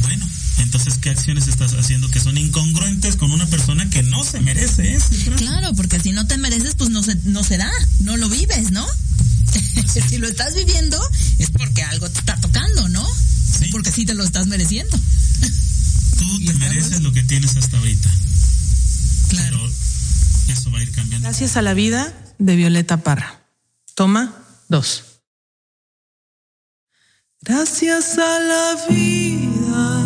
Bueno, entonces, ¿qué acciones estás haciendo que son incongruentes con una persona que no se merece eso? Claro, porque si no te mereces, pues no se, no se da, no lo vives, ¿no? si lo estás viviendo, es porque algo te está tocando, ¿no? Sí. Porque sí te lo estás mereciendo. Tú te mereces lo que tienes hasta ahorita. Claro. Pero eso va a ir cambiando. Gracias a la vida de Violeta Parra. Toma dos. Gracias a la vida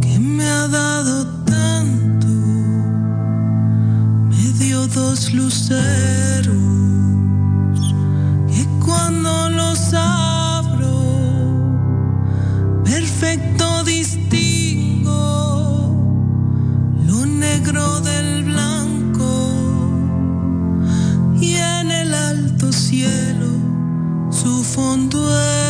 que me ha dado tanto, me dio dos luceros que cuando los abro, perfecto distingo lo negro del blanco y en el alto cielo su fondo estrellado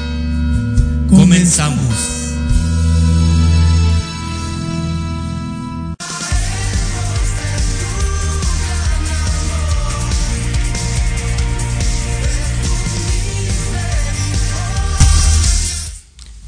Comenzamos.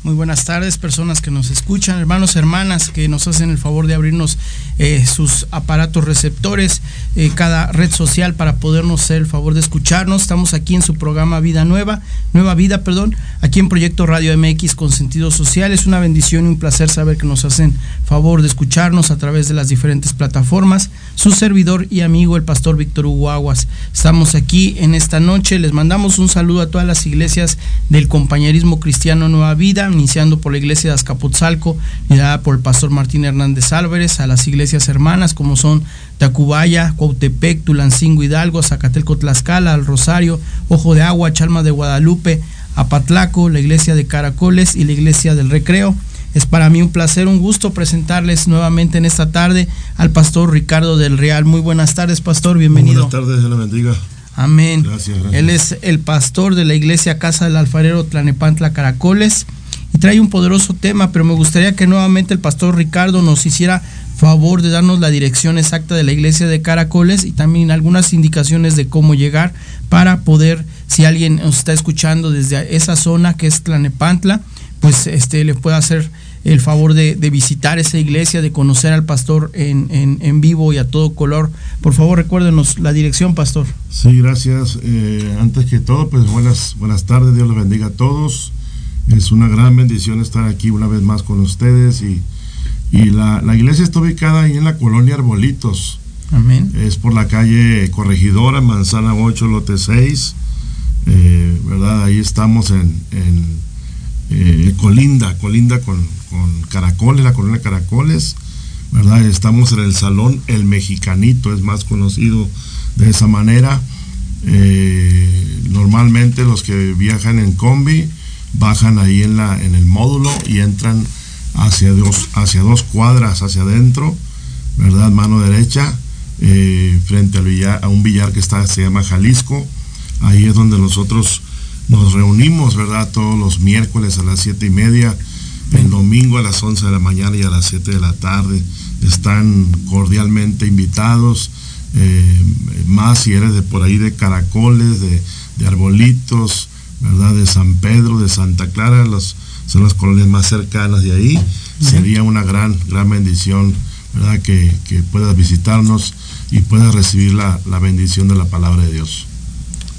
Muy buenas tardes, personas que nos escuchan, hermanos, hermanas, que nos hacen el favor de abrirnos eh, sus aparatos receptores, eh, cada red social para podernos hacer el favor de escucharnos. Estamos aquí en su programa Vida Nueva, Nueva Vida, perdón, aquí en Proyecto Radio MX con sentido social. Es una bendición y un placer saber que nos hacen favor de escucharnos a través de las diferentes plataformas. Su servidor y amigo, el pastor Víctor Hugo Aguas. Estamos aquí en esta noche. Les mandamos un saludo a todas las iglesias del compañerismo cristiano Nueva Vida iniciando por la iglesia de Azcapotzalco, liderada por el pastor Martín Hernández Álvarez, a las iglesias hermanas como son Tacubaya, Cuautepec, Tulancingo Hidalgo, Zacatelco Tlaxcala, El Rosario, Ojo de Agua, Chalma de Guadalupe, Apatlaco, la iglesia de Caracoles y la iglesia del Recreo. Es para mí un placer, un gusto presentarles nuevamente en esta tarde al pastor Ricardo del Real. Muy buenas tardes, pastor, bienvenido. Buenas tardes, Dios la bendiga. Amén. Gracias, gracias. Él es el pastor de la iglesia Casa del Alfarero Tlanepantla Caracoles y trae un poderoso tema, pero me gustaría que nuevamente el pastor Ricardo nos hiciera favor de darnos la dirección exacta de la iglesia de Caracoles y también algunas indicaciones de cómo llegar para poder, si alguien nos está escuchando desde esa zona que es Tlanepantla, pues este le pueda hacer el favor de, visitar esa iglesia, de conocer al pastor en, en, vivo y a todo color, por favor recuérdenos la dirección, pastor. Sí, gracias. Eh, antes que todo, pues buenas, buenas tardes, Dios los bendiga a todos. Es una gran bendición estar aquí una vez más con ustedes y, y la, la iglesia está ubicada ahí en la colonia Arbolitos. Amén. Es por la calle Corregidora, Manzana 8, Lote 6. Eh, ¿Verdad? Ahí estamos en, en eh, Colinda, Colinda con, con Caracoles, la colonia Caracoles. ¿Verdad? Estamos en el salón El Mexicanito, es más conocido de esa manera. Eh, normalmente los que viajan en combi bajan ahí en, la, en el módulo y entran hacia dos, hacia dos cuadras hacia adentro, ¿verdad? Mano derecha, eh, frente a un billar que está, se llama Jalisco. Ahí es donde nosotros nos reunimos, ¿verdad? Todos los miércoles a las siete y media, el domingo a las 11 de la mañana y a las 7 de la tarde. Están cordialmente invitados. Eh, más si eres de por ahí de caracoles, de, de arbolitos, ¿verdad? De San Pedro, de Santa Clara, los, son las colonias más cercanas de ahí. Sería una gran, gran bendición, ¿verdad? Que, puedas visitarnos y puedas recibir la, la bendición de la palabra de Dios.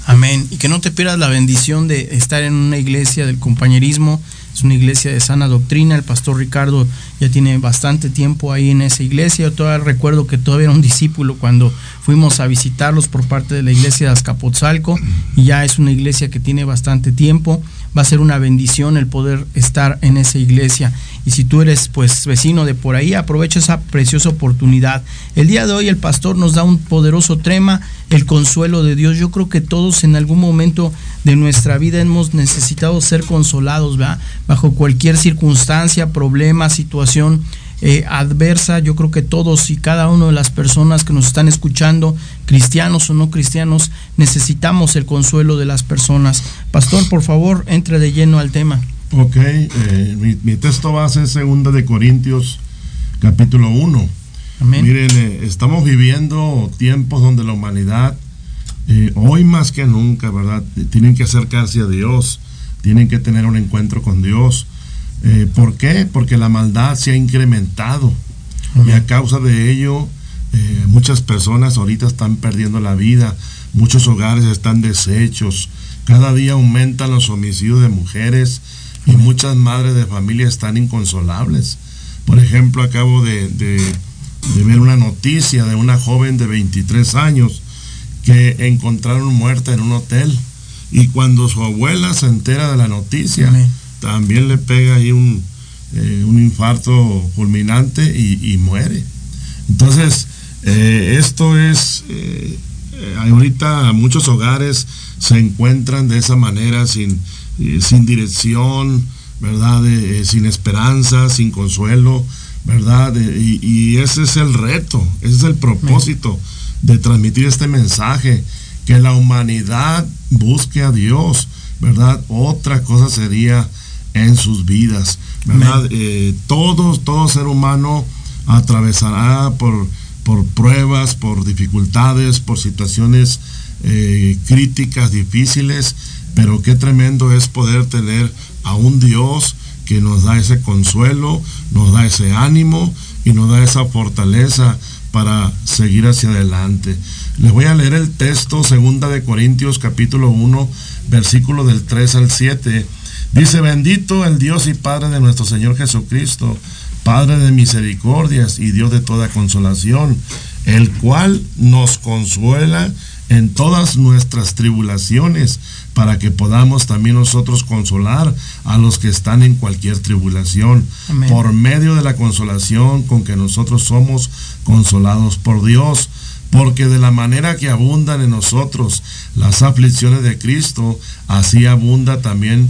Amén. Y que no te pierdas la bendición de estar en una iglesia del compañerismo. Es una iglesia de sana doctrina. El pastor Ricardo ya tiene bastante tiempo ahí en esa iglesia. Yo todavía recuerdo que todavía era un discípulo cuando fuimos a visitarlos por parte de la iglesia de Azcapotzalco. Y ya es una iglesia que tiene bastante tiempo va a ser una bendición el poder estar en esa iglesia. Y si tú eres pues vecino de por ahí, aprovecha esa preciosa oportunidad. El día de hoy el pastor nos da un poderoso trema, el consuelo de Dios. Yo creo que todos en algún momento de nuestra vida hemos necesitado ser consolados, ¿verdad? Bajo cualquier circunstancia, problema, situación eh, adversa. Yo creo que todos y cada una de las personas que nos están escuchando, cristianos o no cristianos, necesitamos el consuelo de las personas. Pastor, por favor, entre de lleno al tema. Ok, eh, mi, texto base es segunda de Corintios, capítulo 1. Miren, eh, estamos viviendo tiempos donde la humanidad, hoy más que nunca, ¿verdad? Tienen que acercarse a Dios, tienen que tener un encuentro con Dios eh, ¿Por qué? Porque la maldad se ha incrementado. Y a causa de ello eh, muchas personas ahorita están perdiendo la vida, muchos hogares están deshechos, cada día aumentan los homicidios de mujeres y muchas madres de familia están inconsolables. Por ejemplo, acabo de, ver una noticia de una joven de 23 años que encontraron muerta en un hotel. Y cuando su abuela se entera de la noticia, también le pega ahí un, eh, un infarto fulminante y, muere. Entonces, eh, esto es, eh, ahorita muchos hogares se encuentran de esa manera, sin, sin dirección, ¿verdad? sin esperanza, sin consuelo, ¿verdad? y, y, ese es el reto, ese es el propósito de transmitir este mensaje, que la humanidad busque a Dios, ¿verdad? Otra cosa sería en sus vidas, ¿verdad? Eh, todo, todo ser humano atravesará por, por pruebas, por dificultades, por situaciones eh, críticas, difíciles, pero qué tremendo es poder tener a un Dios que nos da ese consuelo, nos da ese ánimo y nos da esa fortaleza para seguir hacia adelante. Les voy a leer el texto, segunda de Corintios capítulo 1, versículo del 3 al 7 Dice, bendito el Dios y Padre de nuestro Señor Jesucristo, Padre de misericordias y Dios de toda consolación, el cual nos consuela en todas nuestras tribulaciones, para que podamos también nosotros consolar a los que están en cualquier tribulación, por medio de la consolación con que nosotros somos consolados por Dios porque de la manera que abundan en nosotros las aflicciones de Cristo, así abunda también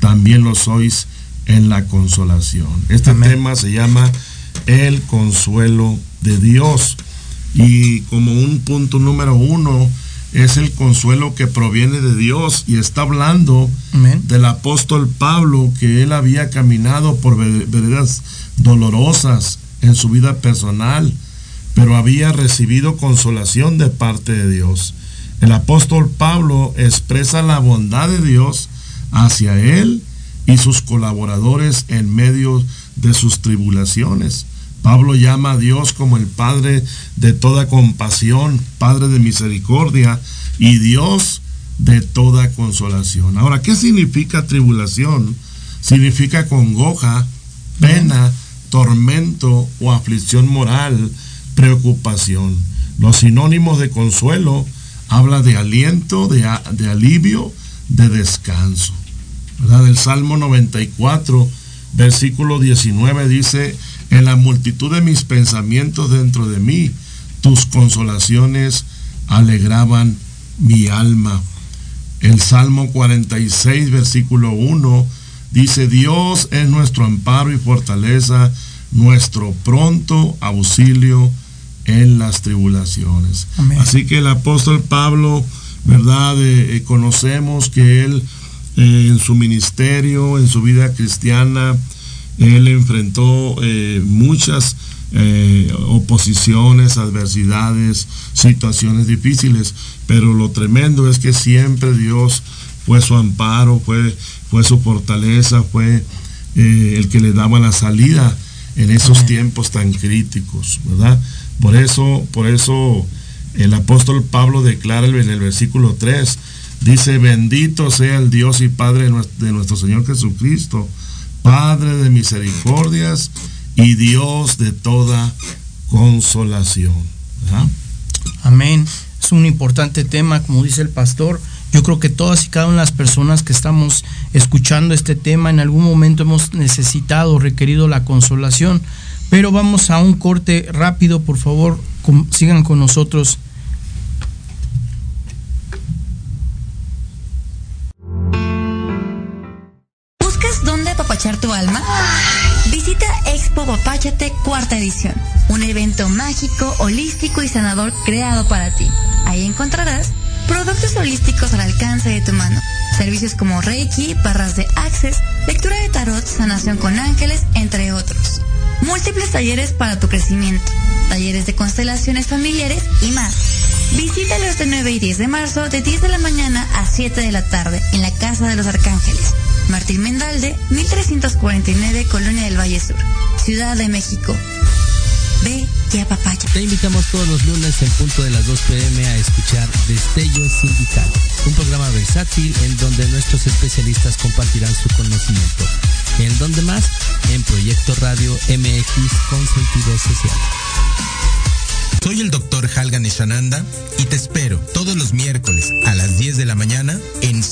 también lo sois en la consolación. Este tema se llama el consuelo de Dios. Y como un punto número uno, es el consuelo que proviene de Dios y está hablando del apóstol Pablo que él había caminado por veredas dolorosas en su vida personal, pero había recibido consolación de parte de Dios. El apóstol Pablo expresa la bondad de Dios hacia él y sus colaboradores en medio de sus tribulaciones. Pablo llama a Dios como el Padre de toda compasión, Padre de misericordia y Dios de toda consolación. Ahora, ¿qué significa tribulación? Significa congoja, pena, tormento o aflicción moral, preocupación. Los sinónimos de consuelo habla de aliento, de, de alivio, de descanso. ¿Verdad? El Salmo 94, versículo 19 dice, en la multitud de mis pensamientos dentro de mí, tus consolaciones alegraban mi alma. El Salmo 46, versículo 1, dice, Dios es nuestro amparo y fortaleza, nuestro pronto auxilio en las tribulaciones. Así que el apóstol Pablo, ¿verdad? Eh, eh, conocemos que él eh, en su ministerio, en su vida cristiana, él enfrentó muchas oposiciones, adversidades, situaciones difíciles, pero lo tremendo es que siempre Dios fue su amparo, fue, fue su fortaleza, fue el que le daba la salida en esos tiempos tan críticos, ¿verdad? Por eso, por eso el apóstol Pablo declara en el versículo 3, dice, bendito sea el Dios y Padre de nuestro Señor Jesucristo, Padre de misericordias y Dios de toda consolación. Amén. Es un importante tema, como dice el pastor. Yo creo que todas y cada una de las personas que estamos escuchando este tema en algún momento hemos necesitado, requerido la consolación. Pero vamos a un corte rápido, por favor, sigan con nosotros. Expo cuarta edición, un evento mágico, holístico y sanador creado para ti. Ahí encontrarás productos holísticos al alcance de tu mano, servicios como Reiki, barras de Access, lectura de tarot, sanación con ángeles, entre otros múltiples talleres para tu crecimiento, talleres de constelaciones familiares y más. Visítalos de 9 y 10 de marzo de 10 de la mañana a 7 de la tarde en la Casa de los Arcángeles. Martín Mendalde, 1349, Colonia del Valle Sur, Ciudad de México. Ve y apapaya. Te invitamos todos los lunes en punto de las 2 pm a escuchar Destello Sindical, un programa versátil en donde nuestros especialistas compartirán su conocimiento. ¿En dónde más? En Proyecto Radio MX con sentido social. Soy el doctor Halgan Eshananda y te espero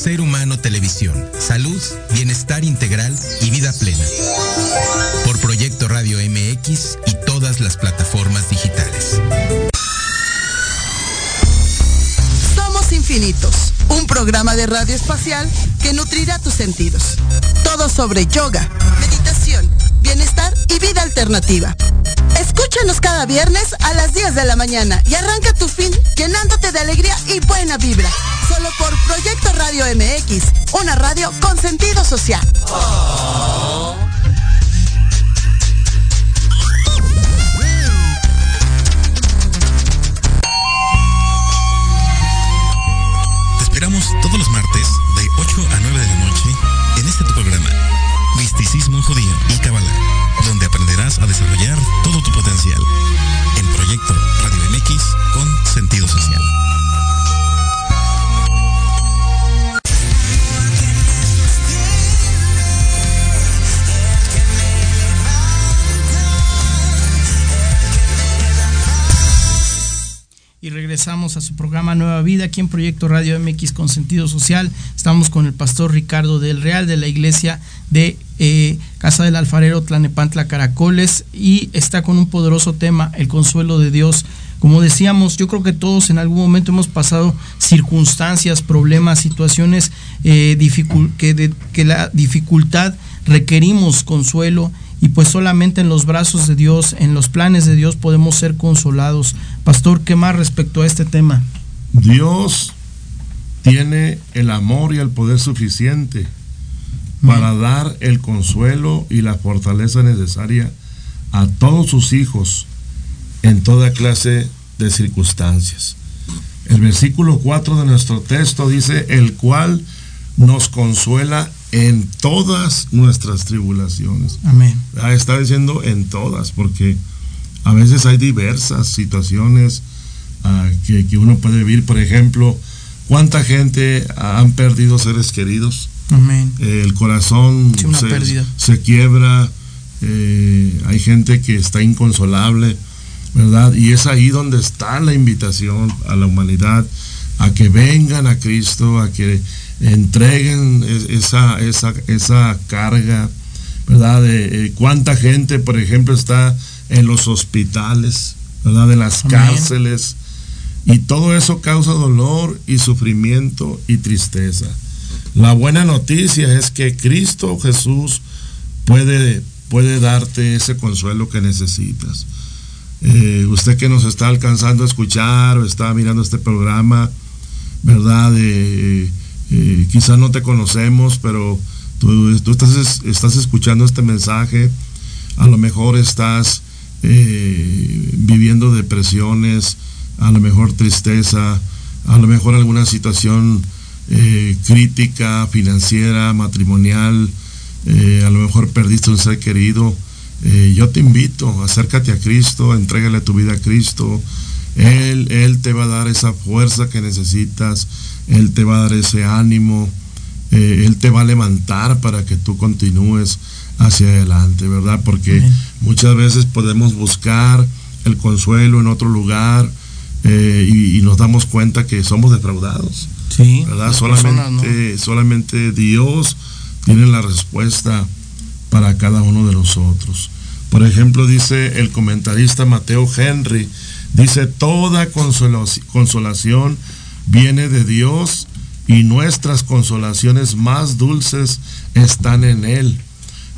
Ser Humano Televisión. Salud, bienestar integral y vida plena. Por Proyecto Radio MX y todas las plataformas digitales. Somos infinitos un programa de radio espacial que nutrirá tus sentidos. Todo sobre yoga, meditación, bienestar y vida alternativa. Escúchanos cada viernes a las 10 de la mañana y arranca tu fin llenándote de alegría y buena vibra. Solo por Proyecto Radio MX, una radio con sentido social. todos los martes de 8 a 9 de la noche en este tu programa, Misticismo Judío y Kabbalah, donde aprenderás a desarrollar todo tu potencial en Proyecto Radio MX regresamos a su programa Nueva Vida aquí en Proyecto Radio MX con sentido social. Estamos con el pastor Ricardo del Real de la iglesia de eh, Casa del Alfarero Tlanepantla Caracoles y está con un poderoso tema, el consuelo de Dios. Como decíamos, yo creo que todos en algún momento hemos pasado circunstancias, problemas, situaciones eh, que, la dificultad requerimos consuelo y pues solamente en los brazos de Dios, en los planes de Dios podemos ser consolados. Pastor, ¿qué más respecto a este tema? Dios tiene el amor y el poder suficiente para dar el consuelo y la fortaleza necesaria a todos sus hijos en toda clase de circunstancias. El versículo 4 de nuestro texto dice, el cual nos consuela en todas nuestras tribulaciones. Amén. Ah, está diciendo en todas, porque a veces hay diversas situaciones ah, que, uno puede vivir. Por ejemplo, ¿cuánta gente han perdido seres queridos? Amén. el corazón se, quiebra, eh, hay gente que está inconsolable, ¿verdad? Y es ahí donde está la invitación a la humanidad a que vengan a Cristo, a que entreguen esa, esa, esa carga, ¿verdad? De, eh, cuánta gente, por ejemplo, está en los hospitales, ¿verdad? De las cárceles. Y todo eso causa dolor y sufrimiento y tristeza. La buena noticia es que Cristo Jesús puede, puede darte ese consuelo que necesitas. Eh, usted que nos está alcanzando a escuchar o está mirando este programa, ¿verdad? Eh, eh, quizás no te conocemos, pero tú, estás, estás, escuchando este mensaje, a lo mejor estás viviendo depresiones, a lo mejor tristeza, a lo mejor alguna situación eh, crítica, financiera, matrimonial, eh, a lo mejor perdiste un ser querido, eh, yo te invito, acércate a Cristo, entrégale tu vida a Cristo. Él, Él te va a dar esa fuerza que necesitas, Él te va a dar ese ánimo, Él te va a levantar para que tú continúes hacia adelante, ¿verdad? Porque muchas veces podemos buscar el consuelo en otro lugar y nos damos cuenta que somos defraudados. Sí, ¿verdad? Solamente, solamente Dios tiene la respuesta para cada uno de nosotros. Por ejemplo, dice el comentarista Mateo Henry, dice, toda consolación viene de Dios y nuestras consolaciones más dulces están en Él,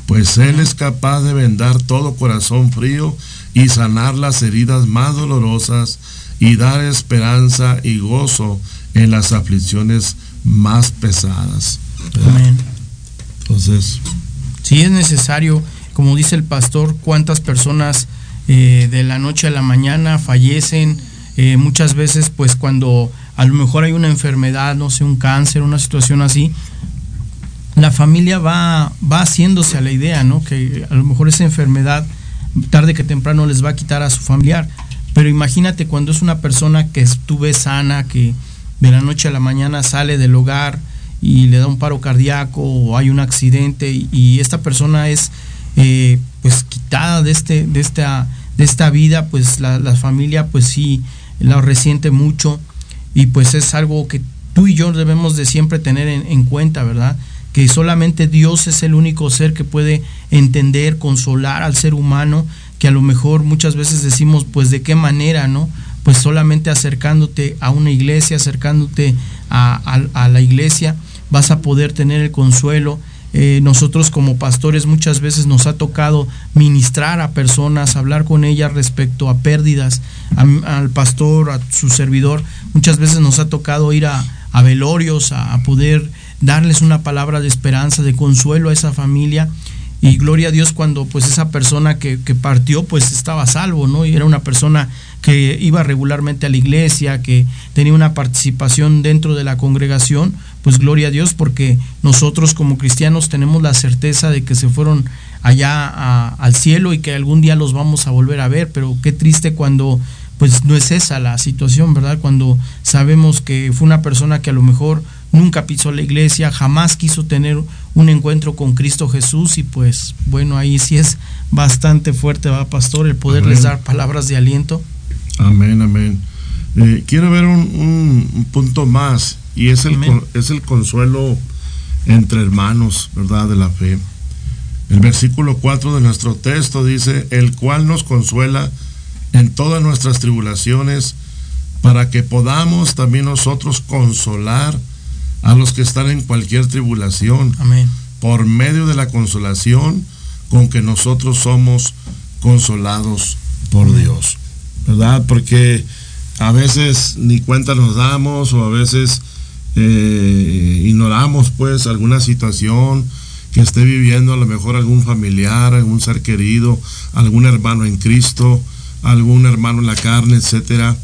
pues Él es capaz de vendar todo corazón frío y sanar las heridas más dolorosas y dar esperanza y gozo en las aflicciones más pesadas. Amén. Entonces. Si es necesario, como dice el pastor, cuántas personas eh, de la noche a la mañana fallecen, eh, muchas veces pues cuando a lo mejor hay una enfermedad, no sé, un cáncer, una situación así, la familia va, va haciéndose a la idea, ¿no? Que a lo mejor esa enfermedad tarde que temprano les va a quitar a su familiar. Pero imagínate cuando es una persona que estuve sana, que, de la noche a la mañana sale del hogar y le da un paro cardíaco o hay un accidente y, esta persona es eh, pues quitada de este de esta de esta vida pues la, familia pues sí la resiente mucho y pues es algo que tú y yo debemos de siempre tener en, en cuenta verdad que solamente Dios es el único ser que puede entender consolar al ser humano que a lo mejor muchas veces decimos pues de qué manera no pues solamente acercándote a una iglesia, acercándote a, la iglesia, vas a poder tener el consuelo. Eh, nosotros como pastores muchas veces nos ha tocado ministrar a personas, hablar con ellas respecto a pérdidas, al pastor, a su servidor. Muchas veces nos ha tocado ir a, velorios, a, poder darles una palabra de esperanza, de consuelo a esa familia. Y gloria a Dios cuando pues esa persona que, que partió pues estaba salvo, ¿no? Y era una persona que iba regularmente a la iglesia, que tenía una participación dentro de la congregación, pues gloria a Dios porque nosotros como cristianos tenemos la certeza de que se fueron allá al cielo y que algún día los vamos a volver a ver, pero qué triste cuando pues no es esa la situación, ¿verdad? Cuando sabemos que fue una persona que a lo mejor nunca pisó la iglesia, jamás quiso tener un encuentro con Cristo Jesús y pues bueno, ahí sí es bastante fuerte, va pastor, el poderles dar palabras de aliento. Amén, amén. Eh, quiero ver un, punto más y es el, es el consuelo entre hermanos, ¿verdad? De la fe. El versículo 4 de nuestro texto dice, el cual nos consuela en todas nuestras tribulaciones, para que podamos también nosotros consolar a los que están en cualquier tribulación. Amén. Por medio de la consolación con que nosotros somos consolados por Dios, ¿verdad? Porque a veces ni cuenta nos damos o a veces eh, ignoramos pues alguna situación que esté viviendo a lo mejor algún familiar, algún ser querido, algún hermano en Cristo, algún hermano en la carne, etcétera,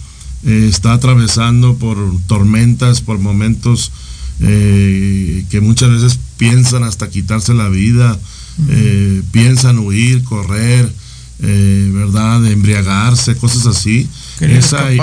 eh, está atravesando por tormentas, por momentos eh, que muchas veces piensan hasta quitarse la vida, piensan huir, correr, ¿verdad? Embriagarse, cosas así. Es ahí,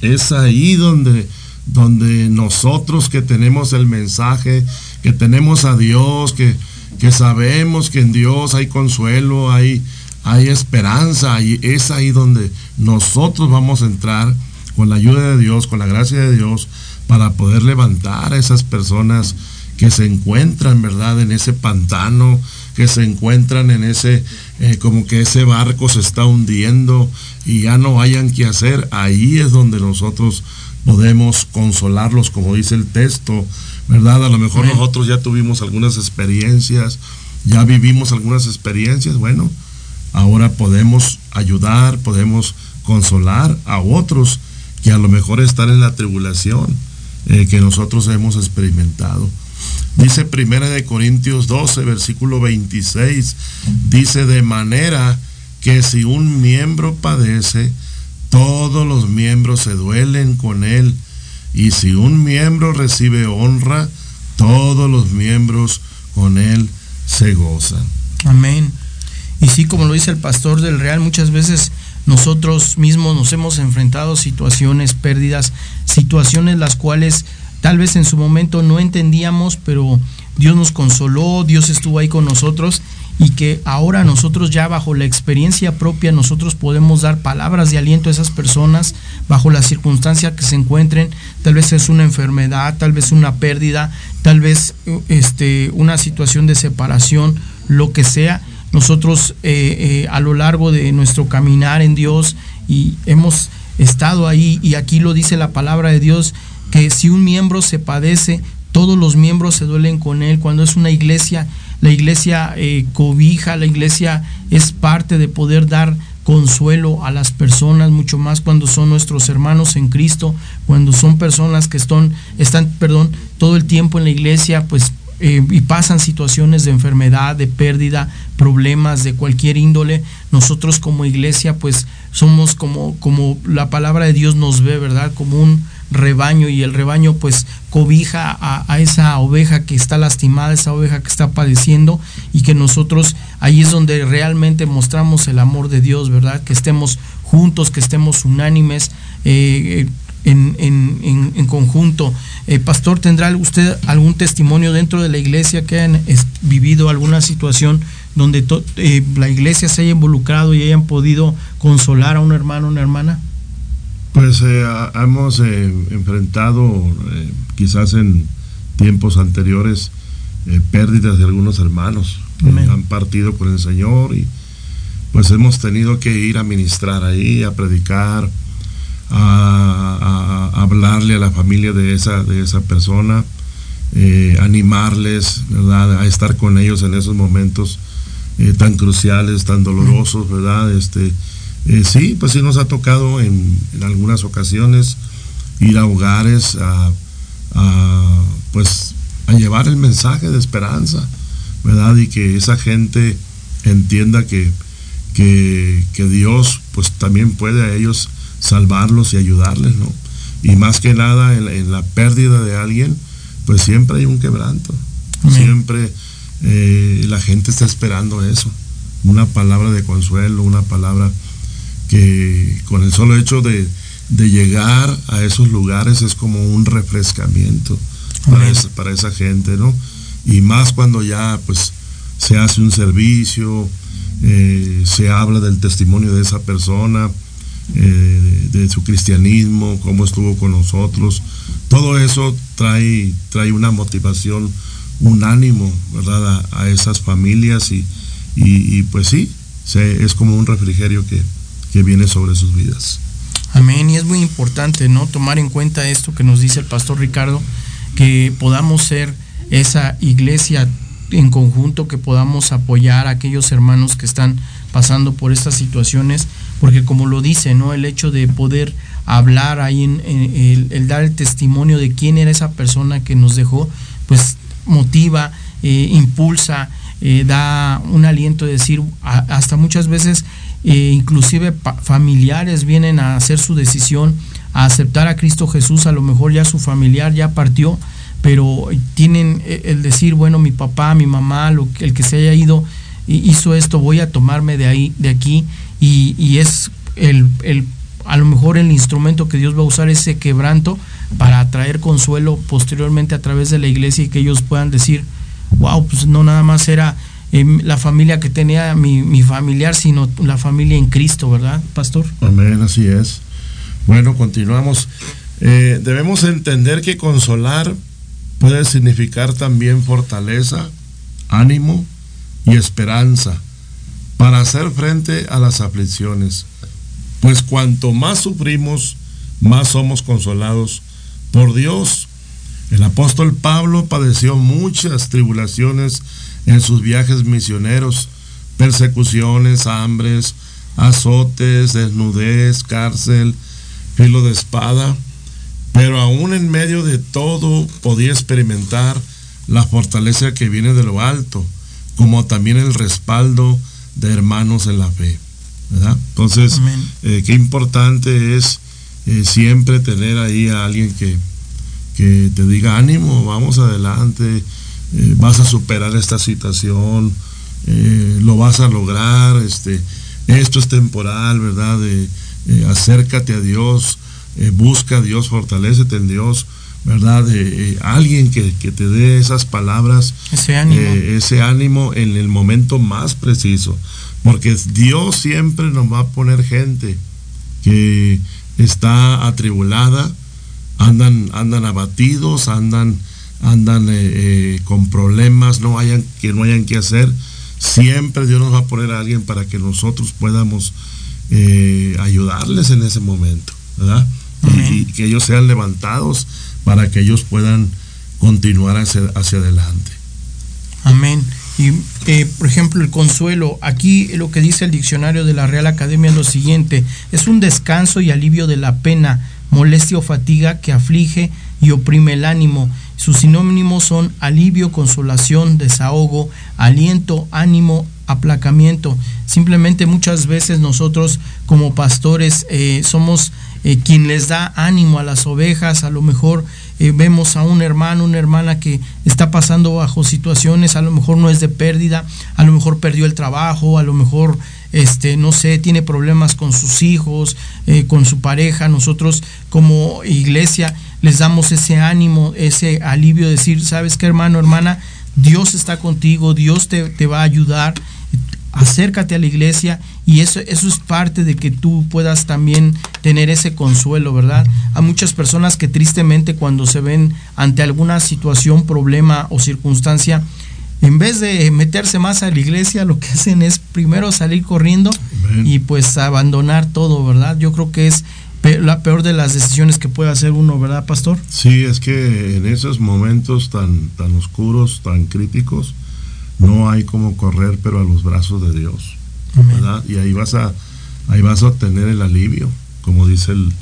es, ahí donde, donde nosotros que tenemos el mensaje, que tenemos a Dios, que, que sabemos que en Dios hay consuelo, hay, hay esperanza, y es ahí donde nosotros vamos a entrar con la ayuda de Dios, con la gracia de Dios, para poder levantar a esas personas que se encuentran, ¿verdad?, en ese pantano, que se encuentran en ese, eh, como que ese barco se está hundiendo y ya no hayan que hacer, ahí es donde nosotros podemos consolarlos, como dice el texto, ¿verdad? A lo mejor nosotros ya tuvimos algunas experiencias, ya vivimos algunas experiencias, bueno, ahora podemos ayudar, podemos consolar a otros que a lo mejor están en la tribulación eh, que nosotros hemos experimentado. Dice Primera de Corintios 12, versículo 26, dice de manera que si un miembro padece, todos los miembros se duelen con él, y si un miembro recibe honra, todos los miembros con él se gozan. Amén. Y sí, como lo dice el pastor del Real, muchas veces nosotros mismos nos hemos enfrentado situaciones, pérdidas, situaciones las cuales tal vez en su momento no entendíamos, pero Dios nos consoló, Dios estuvo ahí con nosotros y que ahora nosotros ya bajo la experiencia propia nosotros podemos dar palabras de aliento a esas personas bajo la circunstancia que se encuentren, tal vez es una enfermedad, tal vez una pérdida, tal vez este, una situación de separación, lo que sea. Nosotros eh, eh, a lo largo de nuestro caminar en Dios y hemos estado ahí y aquí lo dice la palabra de Dios, que si un miembro se padece, todos los miembros se duelen con él. Cuando es una iglesia, la iglesia eh, cobija, la iglesia es parte de poder dar consuelo a las personas, mucho más cuando son nuestros hermanos en Cristo, cuando son personas que están, están perdón, todo el tiempo en la iglesia, pues eh, y pasan situaciones de enfermedad, de pérdida, problemas de cualquier índole, nosotros como iglesia pues somos como, como la palabra de Dios nos ve, ¿verdad? Como un, rebaño y el rebaño pues cobija a, esa oveja que está lastimada, esa oveja que está padeciendo y que nosotros ahí es donde realmente mostramos el amor de Dios, ¿verdad? Que estemos juntos, que estemos unánimes. Eh, en, en, en, conjunto. Eh, pastor, ¿tendrá usted algún testimonio dentro de la iglesia que hayan vivido alguna situación donde eh, la iglesia se haya involucrado y hayan podido consolar a un hermano o una hermana? Pues eh, hemos enfrentado quizás en tiempos anteriores pérdidas de algunos hermanos que han partido con el Señor y pues hemos tenido que ir a ministrar ahí, a predicar, a, hablarle a la familia de esa, de esa persona, animarles, ¿verdad? A estar con ellos en esos momentos tan cruciales, tan dolorosos, ¿verdad? Este, eh, sí, pues sí nos ha tocado en, algunas ocasiones ir a hogares a, pues a llevar el mensaje de esperanza, ¿verdad? Y que esa gente entienda que, que, Dios pues también puede a ellos salvarlos y ayudarles, ¿no? Y más que nada en, la pérdida de alguien, pues siempre hay un quebranto. Siempre eh, la gente está esperando eso. Una palabra de consuelo, una palabra que con el solo hecho de, llegar a esos lugares es como un refrescamiento para esa, para esa, gente, ¿no? Y más cuando ya pues se hace un servicio, eh, se habla del testimonio de esa persona, eh, de, su cristianismo, cómo estuvo con nosotros, todo eso trae, trae una motivación, un ánimo, ¿verdad? A, esas familias y, y, pues sí, es como un refrigerio que, que viene sobre sus vidas. Amén. Y es muy importante, ¿no? Tomar en cuenta esto que nos dice el pastor Ricardo, que podamos ser esa iglesia en conjunto que podamos apoyar a aquellos hermanos que están pasando por estas situaciones, porque como lo dice, ¿no? El hecho de poder hablar ahí, el, dar el testimonio de quién era esa persona que nos dejó, pues motiva, eh, impulsa, eh, da un aliento de decir, hasta muchas veces, eh, inclusive familiares vienen a hacer su decisión, a aceptar a Cristo Jesús, a lo mejor ya su familiar ya partió, pero tienen el decir, bueno, mi papá, mi mamá, el que se haya ido, hizo esto, voy a tomarme de ahí, de aquí, y, es el, el, a lo mejor el instrumento que Dios va a usar ese quebranto para traer consuelo posteriormente a través de la iglesia y que ellos puedan decir, wow, pues no nada más era em, la familia que tenía mi, familiar, sino la familia en Cristo, ¿verdad, pastor? Amén, así es. Bueno, continuamos. Eh, debemos entender que consolar puede significar también fortaleza, ánimo y esperanza para hacer frente a las aflicciones. Pues cuanto más sufrimos, más somos consolados por Dios. El apóstol Pablo padeció muchas tribulaciones en sus viajes misioneros, persecuciones, hambres, azotes, desnudez, cárcel, filo de espada, pero aún en medio de todo podía experimentar la fortaleza que viene de lo alto, como también el respaldo de hermanos en la fe. Entonces, eh, qué importante es eh, siempre tener ahí a alguien que, que te diga ánimo, vamos adelante, eh, vas a superar esta situación, lo vas a lograr, este, esto es temporal, ¿verdad? acércate a Dios, busca a Dios, fortalecete en Dios, ¿verdad? alguien que, que, te dé esas palabras, ese ánimo. ese ánimo en el momento más preciso. Porque Dios siempre nos va a poner gente que está atribulada, andan, andan abatidos, andan, andan eh, eh, con problemas, no hayan, que no hayan que hacer. Siempre Dios nos va a poner a alguien para que nosotros podamos eh, ayudarles en ese momento, ¿verdad? Y, que ellos sean levantados para que ellos puedan continuar hacia, hacia adelante. Amén. Y, eh, por ejemplo, el consuelo, aquí lo que dice el diccionario de la Real Academia es lo siguiente, es un descanso y alivio de la pena, molestia o fatiga que aflige y oprime el ánimo. Sus sinónimos son alivio, consolación, desahogo, aliento, ánimo, aplacamiento. Simplemente muchas veces nosotros como pastores eh, somos eh, quien les da ánimo a las ovejas, a lo mejor eh, vemos a un hermano, una hermana que está pasando bajo situaciones, a lo mejor no es de pérdida, a lo mejor perdió el trabajo, a lo mejor, este, no sé, tiene problemas con sus hijos, eh, con su pareja. Nosotros como iglesia les damos ese ánimo, ese alivio, de decir, ¿sabes qué hermano, hermana? Dios está contigo, Dios te, te va a ayudar acércate a la iglesia y eso, eso es parte de que tú puedas también tener ese consuelo, ¿verdad? Hay muchas personas que tristemente cuando se ven ante alguna situación, problema o circunstancia, en vez de meterse más a la iglesia, lo que hacen es primero salir corriendo y pues abandonar todo, ¿verdad? Yo creo que es la peor de las decisiones que puede hacer uno, ¿verdad, pastor? Sí, es que en esos momentos tan, tan oscuros, tan críticos, no hay como correr, pero a los brazos de Dios. ¿verdad? Y ahí vas a ahí vas a obtener el alivio, como dice el,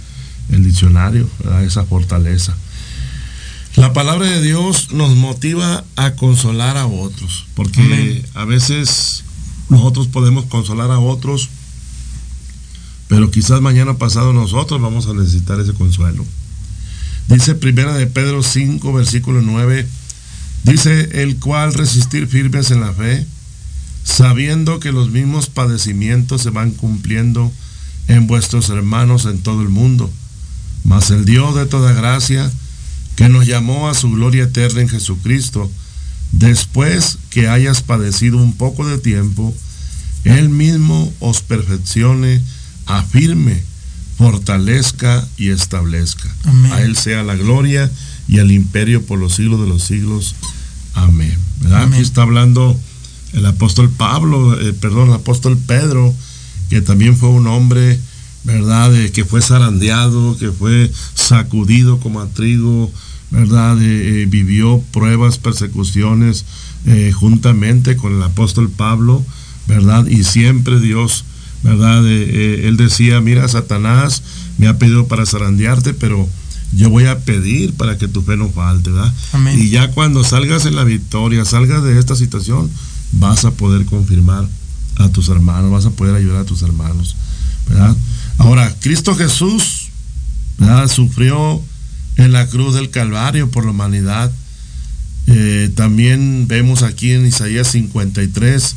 diccionario, esa fortaleza. La palabra de Dios nos motiva a consolar a otros, porque a veces nosotros podemos consolar a otros, pero quizás mañana pasado nosotros vamos a necesitar ese consuelo. Dice primera de Pedro 5, versículo 9, Dice el cual resistir firmes en la fe, sabiendo que los mismos padecimientos se van cumpliendo en vuestros hermanos en todo el mundo. Mas el Dios de toda gracia, que nos llamó a su gloria eterna en Jesucristo, después que hayas padecido un poco de tiempo, Él mismo os perfeccione, afirme, fortalezca y establezca. A Él sea la gloria y el imperio por los siglos de los siglos. Amén. Aquí está hablando el apóstol Pablo, eh, perdón, el apóstol Pedro, que también fue un hombre, ¿verdad?, que fue zarandeado, que fue sacudido como a trigo, ¿verdad? vivió pruebas, persecuciones juntamente con el apóstol Pablo, ¿verdad? Y siempre Dios, ¿verdad? él decía, mira, Satanás me ha pedido para zarandearte, pero yo voy a pedir para que tu fe no falte, ¿verdad? Y ya cuando salgas en la victoria, salgas de esta situación, vas a poder confirmar a tus hermanos, vas a poder ayudar a tus hermanos, ¿verdad? Ahora, Cristo Jesús, ¿verdad? Sufrió en la cruz del Calvario por la humanidad. Eh, también vemos aquí en Isaías 53,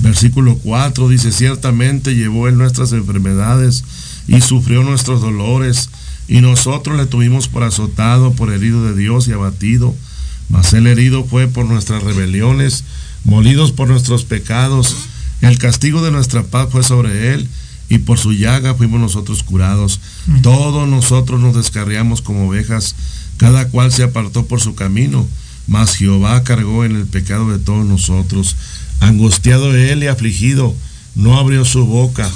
versículo 4, dice, ciertamente llevó él nuestras enfermedades y sufrió nuestros dolores y nosotros le tuvimos por azotado, por herido de Dios y abatido. Mas el herido fue por nuestras rebeliones, molidos por nuestros pecados. El castigo de nuestra paz fue sobre él, y por su llaga fuimos nosotros curados. Todos nosotros nos descarriamos como ovejas, cada cual se apartó por su camino, mas Jehová cargó en el pecado de todos nosotros. Angustiado él y afligido, no abrió su boca.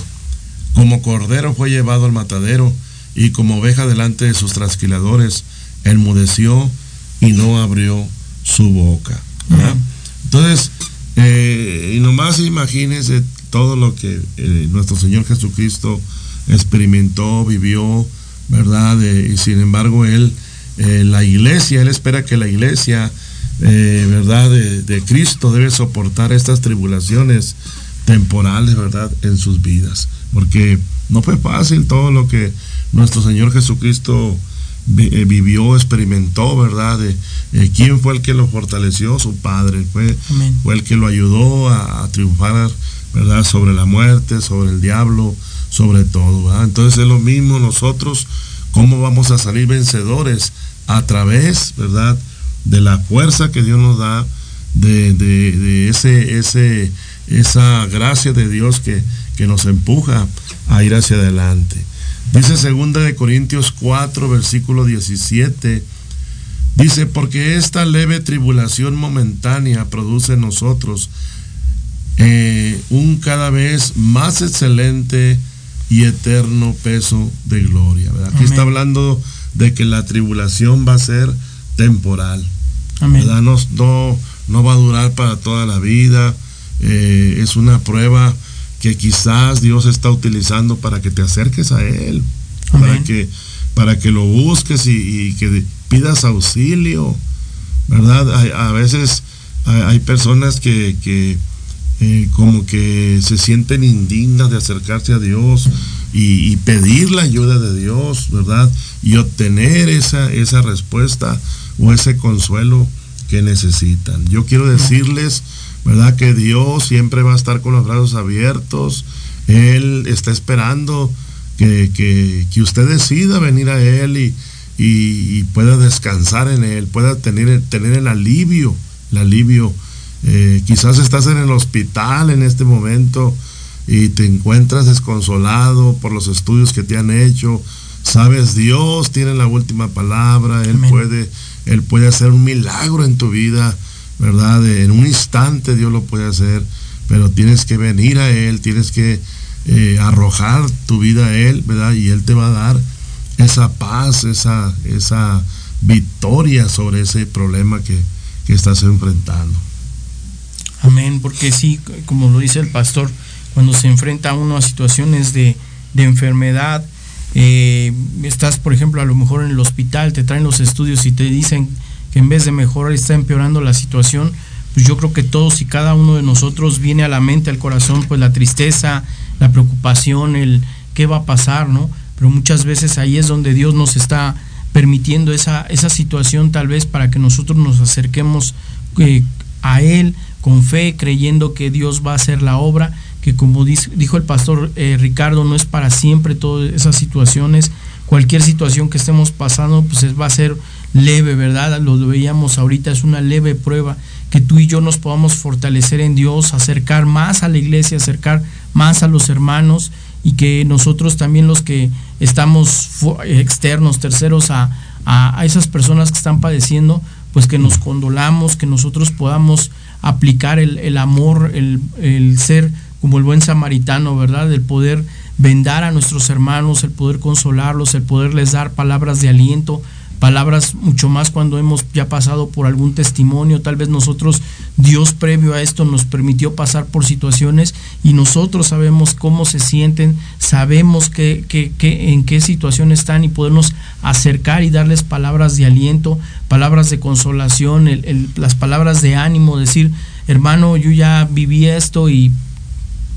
Como cordero fue llevado al matadero y como oveja delante de sus trasquiladores, enmudeció y no abrió su boca. Entonces, eh, y nomás imagínense todo lo que eh, nuestro Señor Jesucristo experimentó, vivió, ¿verdad? Eh, y sin embargo, Él, la iglesia, Él espera que la iglesia, ¿verdad? De, de, Cristo debe soportar estas tribulaciones temporales, ¿verdad? En sus vidas. Porque no fue fácil todo lo que nuestro Señor Jesucristo eh, vivió, experimentó, ¿verdad? Eh, ¿Quién fue el que lo fortaleció? Su Padre. Fue, fue el que lo ayudó a, triunfar, ¿verdad? Sobre la muerte, sobre el diablo, sobre todo, ¿verdad? Entonces es lo mismo nosotros, ¿cómo vamos a salir vencedores? A través, ¿verdad? De la fuerza que Dios nos da, de, de, ese, ese, esa gracia de Dios que, que nos empuja a ir hacia adelante. Dice segunda de Corintios 4, versículo 17. Dice, porque esta leve tribulación momentánea produce en nosotros eh, un cada vez más excelente y eterno peso de gloria. Aquí está hablando de que la tribulación va a ser temporal. No, no, va a durar para toda la vida. Eh, es una prueba que quizás Dios está utilizando para que te acerques a Él, para que, para que lo busques y, que pidas auxilio, ¿verdad? a veces hay, personas que, eh, como que se sienten indignas de acercarse a Dios y, pedir la ayuda de Dios, ¿verdad? Y obtener esa, esa respuesta o ese consuelo que necesitan. Yo quiero decirles ¿verdad? Que Dios siempre va a estar con los brazos abiertos. Él está esperando que, que, usted decida venir a Él y, y, pueda descansar en Él, pueda tener, tener el alivio, el alivio. Eh, quizás estás en el hospital en este momento y te encuentras desconsolado por los estudios que te han hecho. Sabes, Dios tiene la última palabra, Él puede, Él puede hacer un milagro en tu vida. ¿Verdad? En un instante Dios lo puede hacer, pero tienes que venir a Él, tienes que eh, arrojar tu vida a Él, ¿verdad? Y Él te va a dar esa paz, esa, esa victoria sobre ese problema que, estás enfrentando. Amén, porque sí, como lo dice el pastor, cuando se enfrenta uno a situaciones de, enfermedad, eh, estás, por ejemplo, a lo mejor en el hospital, te traen los estudios y te dicen que en vez de mejorar está empeorando la situación, pues yo creo que todos y cada uno de nosotros viene a la mente, al corazón, pues la tristeza, la preocupación, el qué va a pasar, ¿no? Pero muchas veces ahí es donde Dios nos está permitiendo esa, esa situación tal vez para que nosotros nos acerquemos eh, a Él con fe, creyendo que Dios va a hacer la obra, que como dijo el pastor eh, Ricardo, no es para siempre todas esas situaciones, cualquier situación que estemos pasando, pues va a ser leve, ¿verdad? Lo veíamos ahorita, es una leve prueba, que tú y yo nos podamos fortalecer en Dios, acercar más a la iglesia, acercar más a los hermanos y que nosotros también los que estamos externos, terceros a, a, esas personas que están padeciendo, pues que nos condolamos, que nosotros podamos aplicar el, amor, el, el ser como el buen samaritano, ¿verdad? El poder vendar a nuestros hermanos, el poder consolarlos, el poderles dar palabras de aliento, palabras mucho más cuando hemos ya pasado por algún testimonio, tal vez nosotros, Dios previo a esto nos permitió pasar por situaciones y nosotros sabemos cómo se sienten, sabemos que, en qué situación están y podernos acercar y darles palabras de aliento, palabras de consolación, las palabras de ánimo, decir, hermano, yo ya viví esto y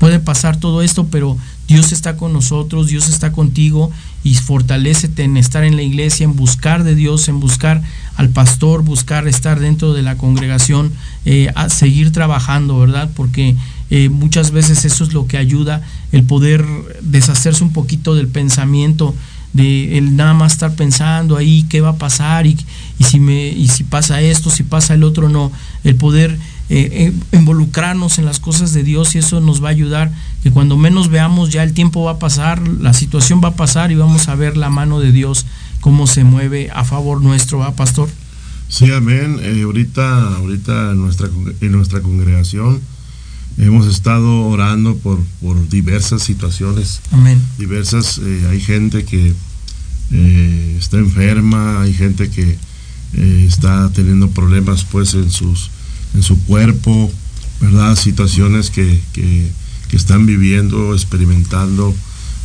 puede pasar todo esto, pero Dios está con nosotros, Dios está contigo y fortalecete en estar en la iglesia, en buscar de Dios, en buscar al pastor, buscar estar dentro de la congregación, eh, a seguir trabajando, ¿verdad? Porque eh, muchas veces eso es lo que ayuda, el poder deshacerse un poquito del pensamiento, de el nada más estar pensando ahí qué va a pasar y, y si me y si pasa esto, si pasa el otro, no, el poder eh, involucrarnos en las cosas de Dios y eso nos va a ayudar que cuando menos veamos ya el tiempo va a pasar, la situación va a pasar y vamos a ver la mano de Dios cómo se mueve a favor nuestro, ¿va, pastor? Sí, amén. Eh, ahorita, ahorita en nuestra, en nuestra congregación hemos estado orando por, por diversas situaciones. Amén. Diversas, eh, hay gente que está enferma, hay gente que está teniendo problemas pues en sus en su cuerpo, ¿verdad? Situaciones que, están viviendo, experimentando,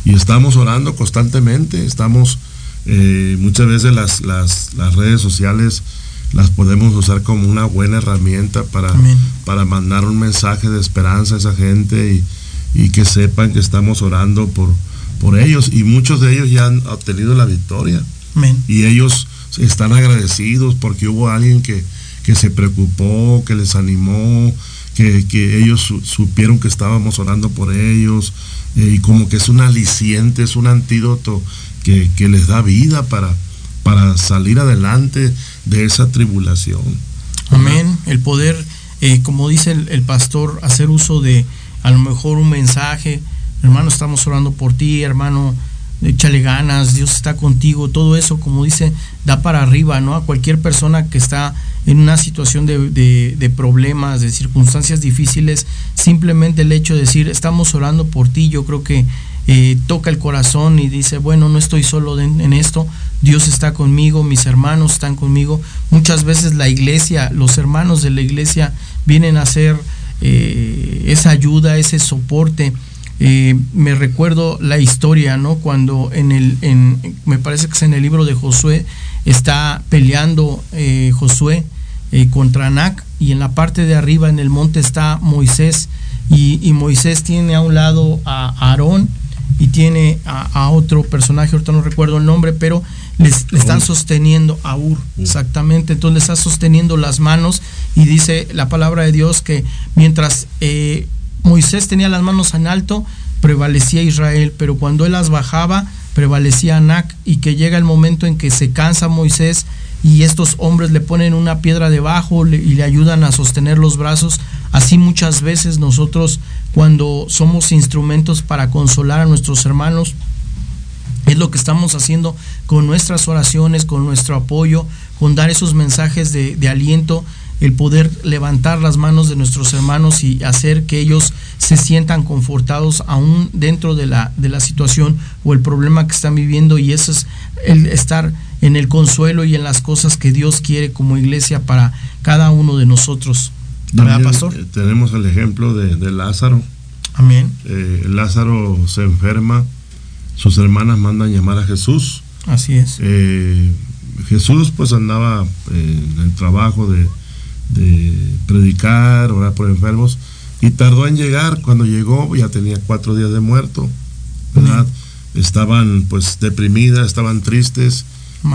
y estamos orando constantemente, estamos, eh, muchas veces las, las, las, redes sociales las podemos usar como una buena herramienta para, para mandar un mensaje de esperanza a esa gente y, que sepan que estamos orando por, por ellos, y muchos de ellos ya han obtenido la victoria. Y ellos están agradecidos porque hubo alguien que, que se preocupó, que les animó, que, ellos supieron que estábamos orando por ellos, eh, y como que es un aliciente, es un antídoto que, les da vida para, para salir adelante de esa tribulación. Amén. El poder, eh, como dice el, pastor, hacer uso de a lo mejor un mensaje, hermano, estamos orando por ti, hermano, échale ganas, Dios está contigo, todo eso, como dice, da para arriba, ¿no? A cualquier persona que está en una situación de, problemas, de circunstancias difíciles, simplemente el hecho de decir, estamos orando por ti, yo creo que eh, toca el corazón y dice, bueno, no estoy solo en esto, Dios está conmigo, mis hermanos están conmigo. Muchas veces la iglesia, los hermanos de la iglesia vienen a hacer eh, esa ayuda, ese soporte. Eh, me recuerdo la historia, ¿no? Cuando en el, en, me parece que es en el libro de Josué, está peleando eh, Josué eh, contra Anac y en la parte de arriba en el monte está Moisés y, Moisés tiene a un lado a Aarón y tiene a, otro personaje, ahorita no recuerdo el nombre, pero les, le están sosteniendo a Ur, exactamente, entonces le está sosteniendo las manos y dice la palabra de Dios que mientras eh, Moisés tenía las manos en alto, prevalecía Israel, pero cuando él las bajaba, prevalecía Anac y que llega el momento en que se cansa Moisés y estos hombres le ponen una piedra debajo y le ayudan a sostener los brazos. Así muchas veces nosotros cuando somos instrumentos para consolar a nuestros hermanos, es lo que estamos haciendo con nuestras oraciones, con nuestro apoyo, con dar esos mensajes de, de aliento, el poder levantar las manos de nuestros hermanos y hacer que ellos se sientan confortados aún dentro de la, de la situación o el problema que están viviendo y eso es el estar en el consuelo y en las cosas que Dios quiere como iglesia para cada uno de nosotros. ¿Verdad, pastor? Eh, tenemos el ejemplo de, Lázaro. Amén. Eh, Lázaro se enferma, sus hermanas mandan llamar a Jesús. Así es. Eh, Jesús pues andaba en el trabajo de, de predicar, orar por enfermos, y tardó en llegar. Cuando llegó ya tenía cuatro días de muerto, ¿verdad? Estaban pues deprimidas, estaban tristes.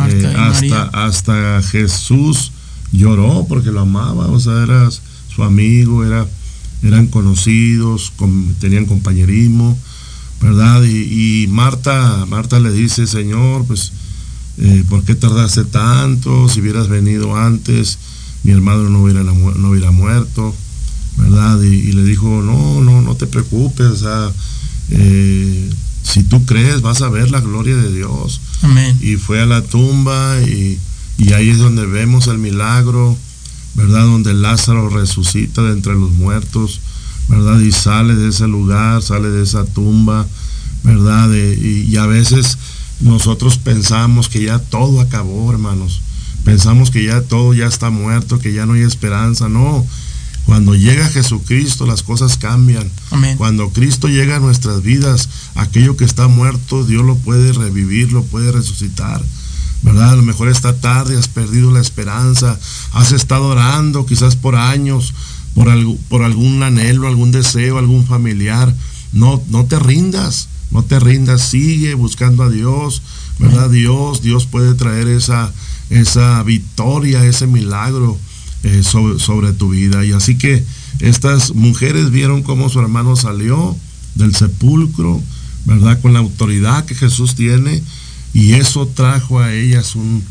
Eh, hasta, hasta Jesús lloró porque lo amaba, o sea, era su amigo, era, eran conocidos, tenían compañerismo, ¿verdad? Y, Marta, Marta le dice, Señor, pues, eh, ¿por qué tardaste tanto? Si hubieras venido antes, mi hermano no hubiera, no hubiera muerto, ¿verdad? Y, le dijo, no, no, no te preocupes, o sea, eh, si tú crees vas a ver la gloria de Dios. Amén. Y fue a la tumba y, ahí es donde vemos el milagro, ¿verdad? Donde Lázaro resucita de entre los muertos, ¿verdad? Y sale de ese lugar, sale de esa tumba, ¿verdad? y, a veces nosotros pensamos que ya todo acabó, hermanos. Pensamos que ya todo ya está muerto, que ya no hay esperanza. No, cuando llega Jesucristo las cosas cambian. Cuando Cristo llega a nuestras vidas, aquello que está muerto, Dios lo puede revivir, lo puede resucitar. ¿Verdad? A lo mejor esta tarde has perdido la esperanza, has estado orando quizás por años, por, algo, por algún anhelo, algún deseo, algún familiar. No, no te rindas, no te rindas, sigue buscando a Dios, ¿verdad? Dios, Dios puede traer esa, esa victoria, ese milagro eh, sobre, tu vida. Y así que estas mujeres vieron cómo su hermano salió del sepulcro, ¿verdad? Con la autoridad que Jesús tiene y eso trajo a ellas un,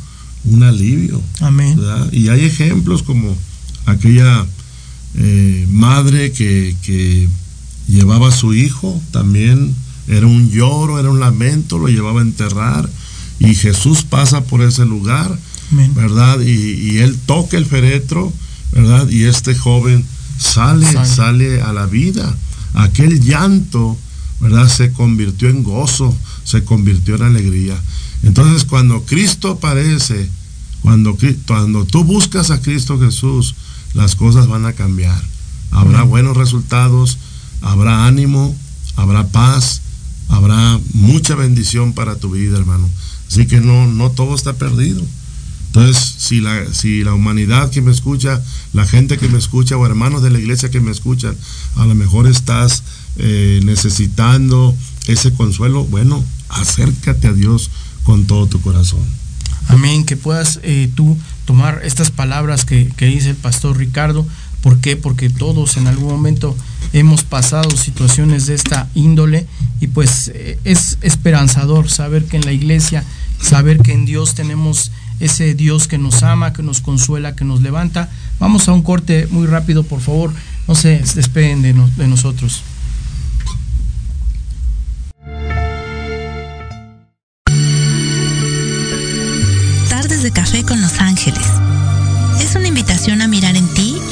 alivio. Amén. Y hay ejemplos como aquella eh, madre que, que, llevaba a su hijo, también era un lloro, era un lamento, lo llevaba a enterrar y Jesús pasa por ese lugar ¿verdad? Y, él toca el féretro, ¿verdad? Y este joven sale, sale, a la vida. Aquel llanto, ¿verdad? Se convirtió en gozo, se convirtió en alegría. Entonces cuando Cristo aparece, cuando, cuando tú buscas a Cristo Jesús, las cosas van a cambiar. Habrá buenos resultados, habrá ánimo, habrá paz, habrá mucha bendición para tu vida, hermano. Así que no, no todo está perdido. Entonces, si la, si la humanidad que me escucha, la gente que me escucha o hermanos de la iglesia que me escuchan, a lo mejor estás eh, necesitando ese consuelo, bueno, acércate a Dios con todo tu corazón. Amén, que puedas eh, tú tomar estas palabras que, dice el pastor Ricardo. ¿Por qué? Porque todos en algún momento hemos pasado situaciones de esta índole y pues eh, es esperanzador saber que en la iglesia, saber que en Dios tenemos ese Dios que nos ama, que nos consuela, que nos levanta. Vamos a un corte muy rápido, por favor. No se despeguen de, nosotros. Tardes de café con los ángeles. Es una invitación a mirar en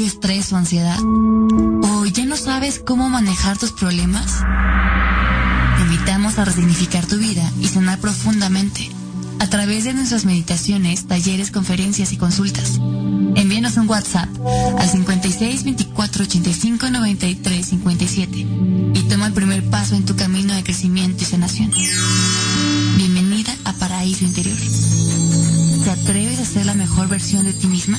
¿Vives con mucho estrés o ansiedad? ¿O ya no sabes cómo manejar tus problemas? Te invitamos a resignificar tu vida y sanar profundamente a través de nuestras meditaciones, talleres, conferencias y consultas. Envíenos un WhatsApp al 56 24 85 93 57 y toma el primer paso en tu camino de crecimiento y sanación. Bienvenida a Paraíso Interior. ¿Te atreves a ser la mejor versión de ti misma?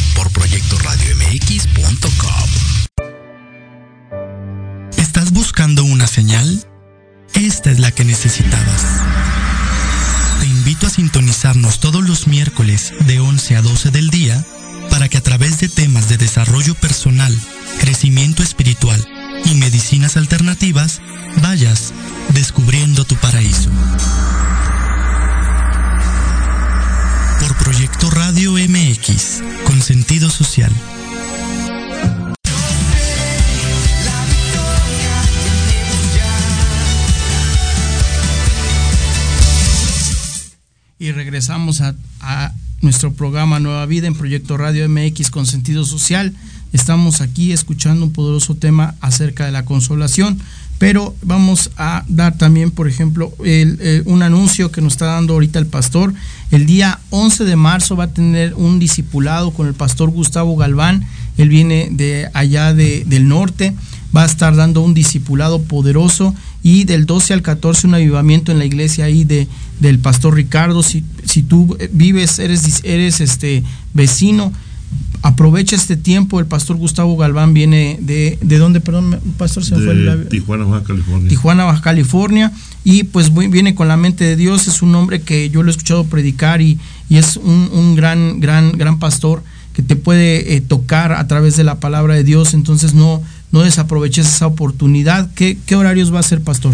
Por proyectoradiomx.com. ¿Estás buscando una señal? Esta es la que necesitabas. Te invito a sintonizarnos todos los miércoles de 11 a 12 del día para que a través de temas de desarrollo personal, crecimiento espiritual y medicinas alternativas vayas descubriendo tu paraíso. Proyecto Radio MX, con sentido social. Y regresamos a, a, nuestro programa Nueva Vida en Proyecto Radio MX con sentido social. Estamos aquí escuchando un poderoso tema acerca de la consolación pero vamos a dar también, por ejemplo, eh, un anuncio que nos está dando ahorita el pastor. El día 11 de marzo va a tener un discipulado con el pastor Gustavo Galván. Él viene de allá de, del norte va a estar dando un discipulado poderoso y del 12 al 14 un avivamiento en la iglesia ahí de, del pastor Ricardo. Si, si tú vives, eres, eres este vecino, aprovecha este tiempo. El pastor Gustavo Galván viene de, ¿de dónde, perdón, pastor? Se de fue la, Tijuana, Baja California. Tijuana, Baja California. Y pues viene con la mente de Dios. Es un hombre que yo lo he escuchado predicar y, y es un, un, gran, gran, gran pastor que te puede eh, tocar a través de la palabra de Dios. Entonces no, no desaproveches esa oportunidad. ¿Qué, qué horarios va a ser, pastor?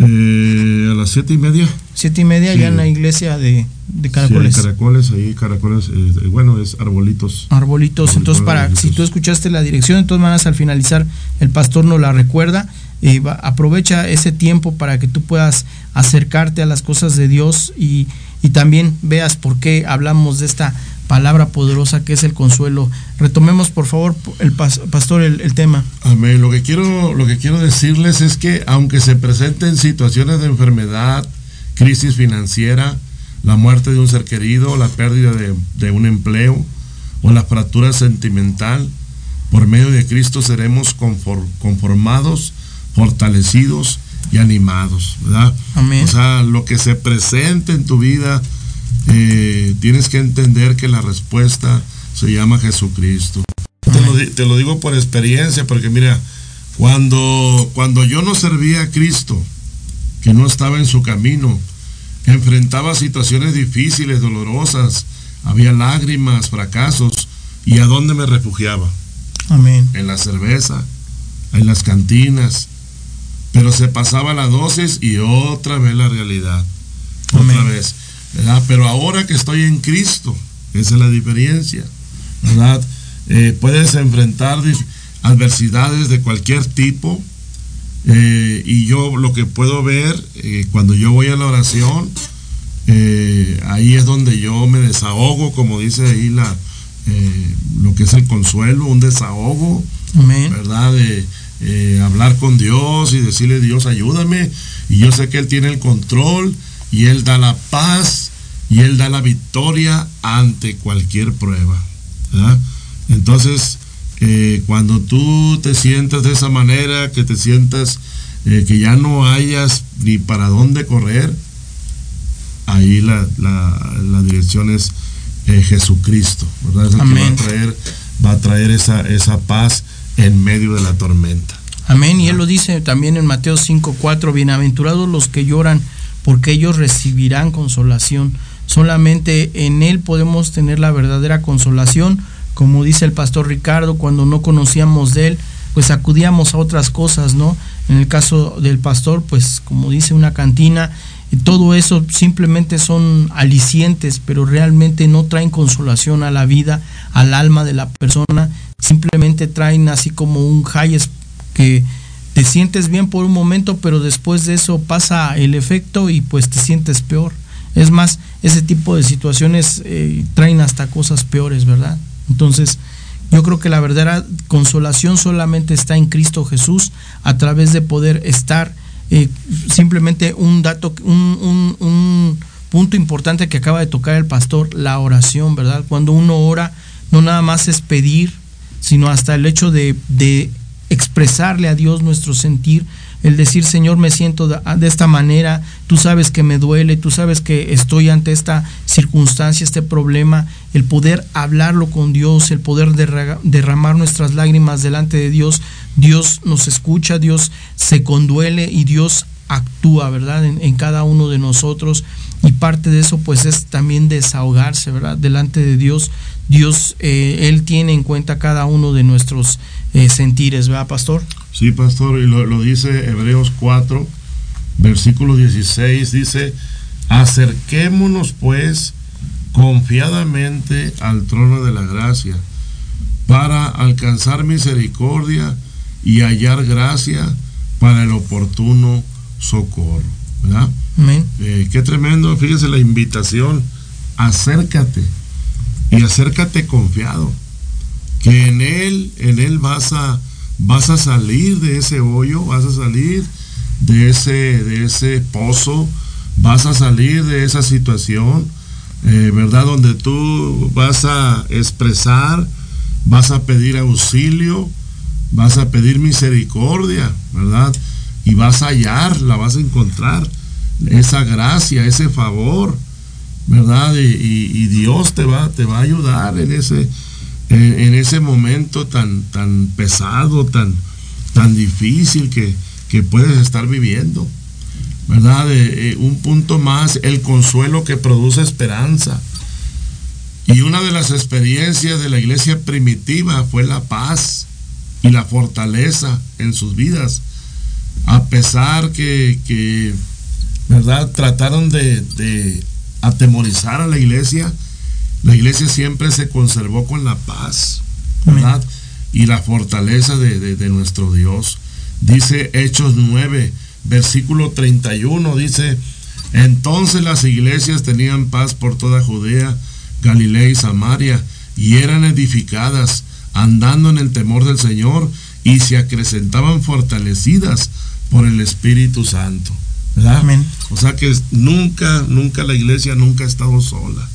Eh, a las siete y media. Siete y media, sí. ya en la iglesia de, de Caracoles. Sí, Caracoles, ahí Caracoles, eh, bueno, es Arbolitos. Arbolitos, entonces para, arbolitos. si tú escuchaste la dirección, de todas maneras al finalizar el pastor nos la recuerda. Eh, va, aprovecha ese tiempo para que tú puedas acercarte a las cosas de Dios y, y también veas por qué hablamos de esta palabra poderosa que es el consuelo. Retomemos por favor el pastor el, el, tema. Amén. Lo que quiero lo que quiero decirles es que aunque se presenten situaciones de enfermedad, crisis financiera, la muerte de un ser querido, la pérdida de, de un empleo o la fractura sentimental, por medio de Cristo seremos conform, conformados, fortalecidos y animados, ¿verdad? Amén. O sea, lo que se presente en tu vida eh, tienes que entender que la respuesta se llama Jesucristo. Te lo, te lo, digo por experiencia, porque mira, cuando, cuando yo no servía a Cristo, que no estaba en su camino, enfrentaba situaciones difíciles, dolorosas, había lágrimas, fracasos, ¿y a dónde me refugiaba? Amén. En la cerveza, en las cantinas, pero se pasaba la dosis y otra vez la realidad. Amén. Otra vez. ¿Verdad? Pero ahora que estoy en Cristo, esa es la diferencia, ¿verdad? Eh, puedes enfrentar adversidades de cualquier tipo eh, y yo lo que puedo ver eh, cuando yo voy a la oración, ahí es donde yo me desahogo, como dice ahí la, lo que es el consuelo, un desahogo, Amén. ¿verdad? De hablar con Dios y decirle Dios ayúdame y yo sé que Él tiene el control y Él da la paz y Él da la victoria ante cualquier prueba. ¿verdad? Entonces, eh, cuando tú te sientas de esa manera, que te sientas eh, que ya no hayas ni para dónde correr, ahí la, la, la dirección es eh, Jesucristo, ¿verdad? Es el que va a traer, va a traer esa, esa paz en medio de la tormenta. Amén. Y Él lo dice también en Mateo 5:4, bienaventurados los que lloran porque ellos recibirán consolación. Solamente en Él podemos tener la verdadera consolación. Como dice el pastor Ricardo, cuando no conocíamos de Él, pues acudíamos a otras cosas, ¿no? En el caso del pastor, pues como dice una cantina, todo eso simplemente son alicientes, pero realmente no traen consolación a la vida, al alma de la persona, simplemente traen así como un high que te sientes bien por un momento, pero después de eso pasa el efecto y pues te sientes peor. Es más, ese tipo de situaciones eh, traen hasta cosas peores, ¿verdad? Entonces, yo creo que la verdadera consolación solamente está en Cristo Jesús a través de poder estar eh, simplemente un dato, un, un, un, punto importante que acaba de tocar el pastor, la oración, ¿verdad? Cuando uno ora, no nada más es pedir, sino hasta el hecho de, de expresarle a Dios nuestro sentir, el decir, Señor, me siento de, esta manera, tú sabes que me duele, tú sabes que estoy ante esta circunstancia, este problema, el poder hablarlo con Dios, el poder derramar nuestras lágrimas delante de Dios, Dios nos escucha, Dios se conduele y Dios actúa, ¿verdad? En, en cada uno de nosotros. Y parte de eso, pues, es también desahogarse, ¿verdad? Delante de Dios. Dios, eh, Él tiene en cuenta cada uno de nuestros eh, sentires, ¿verdad, pastor? Sí, pastor, y lo, lo, dice Hebreos 4, versículo 16, dice, acerquémonos pues confiadamente al trono de la gracia para alcanzar misericordia y hallar gracia para el oportuno socorro, ¿verdad? Eh, qué tremendo, fíjese la invitación acércate y acércate confiado, que en Él, en Él vas a, vas a salir de ese hoyo, vas a salir de ese, de ese pozo, vas a salir de esa situación, eh, ¿verdad? Donde tú vas a expresar, vas a pedir auxilio, vas a pedir misericordia, ¿verdad? Y vas a hallar, la vas a encontrar, esa gracia, ese favor, ¿verdad? Y, Dios te va, te va a ayudar en ese, en, ese momento tan, tan pesado, tan, tan difícil que, que puedes estar viviendo. ¿Verdad? Eh, un punto más, el consuelo que produce esperanza. Y una de las experiencias de la iglesia primitiva fue la paz y la fortaleza en sus vidas. A pesar que, ¿verdad? Trataron de, atemorizar a la iglesia, la iglesia siempre se conservó con la paz, ¿verdad? Y la fortaleza de, de nuestro Dios. Dice Hechos 9, versículo 31, dice, entonces las iglesias tenían paz por toda Judea, Galilea y Samaria, y eran edificadas, andando en el temor del Señor, y se acrecentaban fortalecidas por el Espíritu Santo. Amén. O sea que nunca, nunca la iglesia nunca ha estado sola.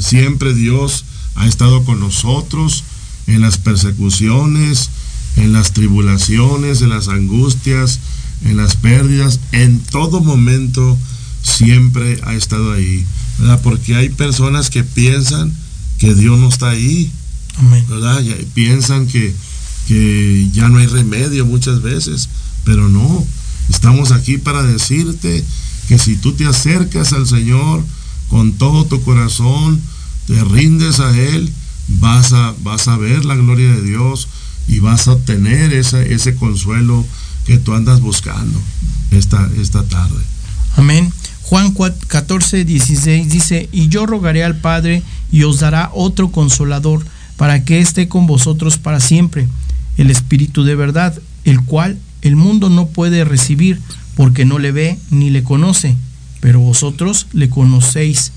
Siempre Dios ha estado con nosotros en las persecuciones, en las tribulaciones, en las angustias, en las pérdidas, en todo momento siempre ha estado ahí. ¿verdad? Porque hay personas que piensan que Dios no está ahí. ¿verdad? piensan que, que ya no hay remedio muchas veces, pero no. Estamos aquí para decirte que si tú te acercas al Señor con todo tu corazón, te rindes a Él, vas a, vas a ver la gloria de Dios, y vas a obtener ese, ese consuelo que tú andas buscando esta, esta tarde. Amén. Juan 14, 16 dice, y yo rogaré al Padre y os dará otro consolador para que esté con vosotros para siempre, el Espíritu de verdad, el cual el mundo no puede recibir porque no le ve ni le conoce, pero vosotros le conocéis,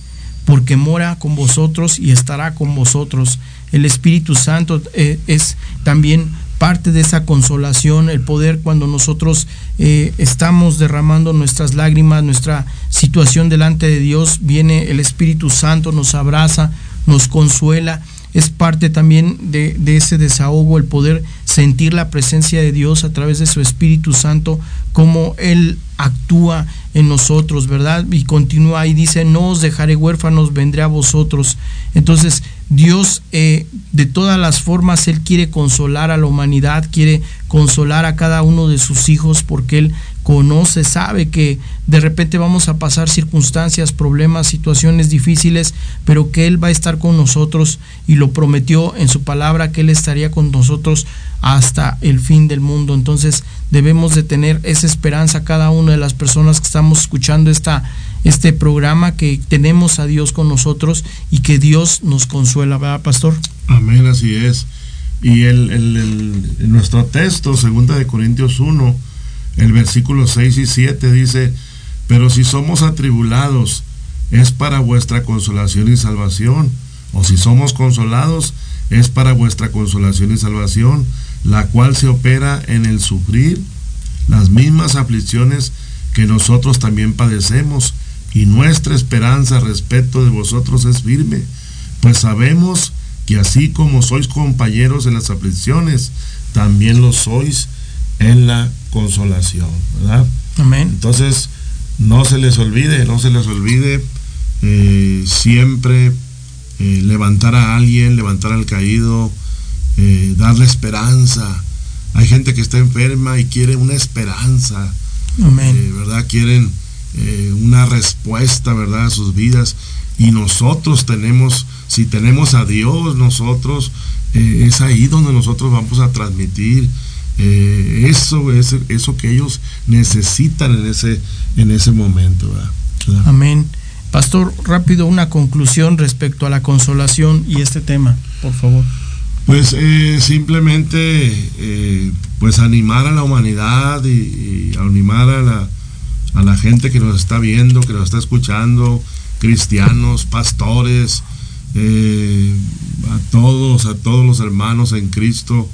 porque mora con vosotros y estará con vosotros el Espíritu Santo eh, es también parte de esa consolación, el poder cuando nosotros eh, estamos derramando nuestras lágrimas, nuestra situación delante de Dios, viene el Espíritu Santo, nos abraza, nos consuela. Es parte también de, de ese desahogo, el poder sentir la presencia de Dios a través de su Espíritu Santo, como Él actúa en nosotros, ¿verdad? Y continúa y dice, no os dejaré huérfanos, vendré a vosotros. Entonces, Dios eh, de todas las formas, Él quiere consolar a la humanidad, quiere consolar a cada uno de sus hijos porque Él conoce, sabe que de repente vamos a pasar circunstancias, problemas, situaciones difíciles, pero que Él va a estar con nosotros y lo prometió en su palabra que Él estaría con nosotros hasta el fin del mundo. Entonces debemos de tener esa esperanza cada una de las personas que estamos escuchando esta este programa que tenemos a Dios con nosotros y que Dios nos consuela, ¿verdad, pastor? Amén, así es. Y el, nuestro texto, segunda de Corintios 1, el versículo 6 y 7 dice, pero si somos atribulados, es para vuestra consolación y salvación, o si somos consolados, es para vuestra consolación y salvación, la cual se opera en el sufrir las mismas aflicciones que nosotros también padecemos, y nuestra esperanza respecto de vosotros es firme, pues sabemos que así como sois compañeros en las aflicciones, también lo sois en la consolación, ¿verdad? Amén. Entonces, no se les olvide, no se les olvide eh, siempre eh, levantar a alguien, levantar al caído, eh, darle esperanza. Hay gente que está enferma y quiere una esperanza, Amén. ¿verdad? Quieren una respuesta, ¿verdad?, a sus vidas. Y nosotros tenemos, si tenemos a Dios, nosotros, es ahí donde nosotros vamos a transmitir eh, eso, eso, eso que ellos necesitan en ese, en ese momento. Amén. Pastor, rápido una conclusión respecto a la consolación y este tema, por favor. Pues simplemente pues animar a la humanidad y animar a la, a la gente que nos está viendo, que nos está escuchando, cristianos, pastores, eh, a todos, a todos los hermanos en Cristo,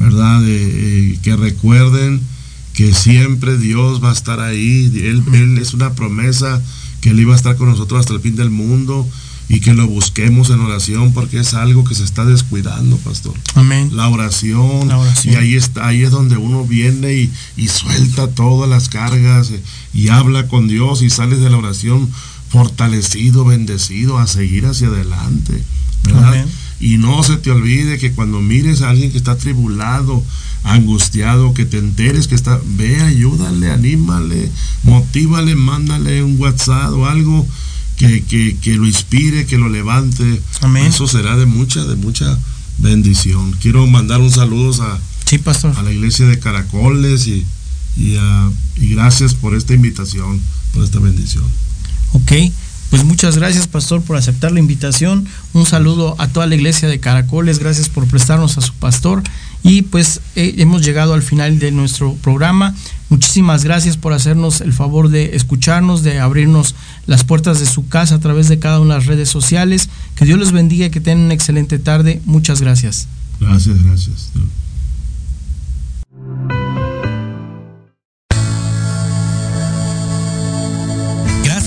¿verdad? Eh, que recuerden que siempre Dios va a estar ahí. Él, él, es una promesa que Él iba a estar con nosotros hasta el fin del mundo y que lo busquemos en oración porque es algo que se está descuidando, pastor. Amén. La oración. Y ahí está, ahí es donde uno viene y, y suelta todas las cargas eh, y habla con Dios y sales de la oración fortalecido, bendecido, a seguir hacia adelante. ¿verdad? Y no se te olvide que cuando mires a alguien que está tribulado, angustiado, que te enteres que está, ve, ayúdale, anímale, motívale, mándale un WhatsApp o algo que, que, lo inspire, que lo levante. Eso será de mucha, de mucha bendición. Quiero mandar un saludo a, a la iglesia de Caracoles y, y, y gracias por esta invitación, por esta bendición. Ok, pues muchas gracias, pastor, por aceptar la invitación. Un saludo a toda la iglesia de Caracoles. Gracias por prestarnos a su pastor. Y pues eh, hemos llegado al final de nuestro programa. Muchísimas gracias por hacernos el favor de escucharnos, de abrirnos las puertas de su casa a través de cada una de las redes sociales. Que Dios les bendiga que tengan una excelente tarde. Muchas gracias. Gracias, gracias.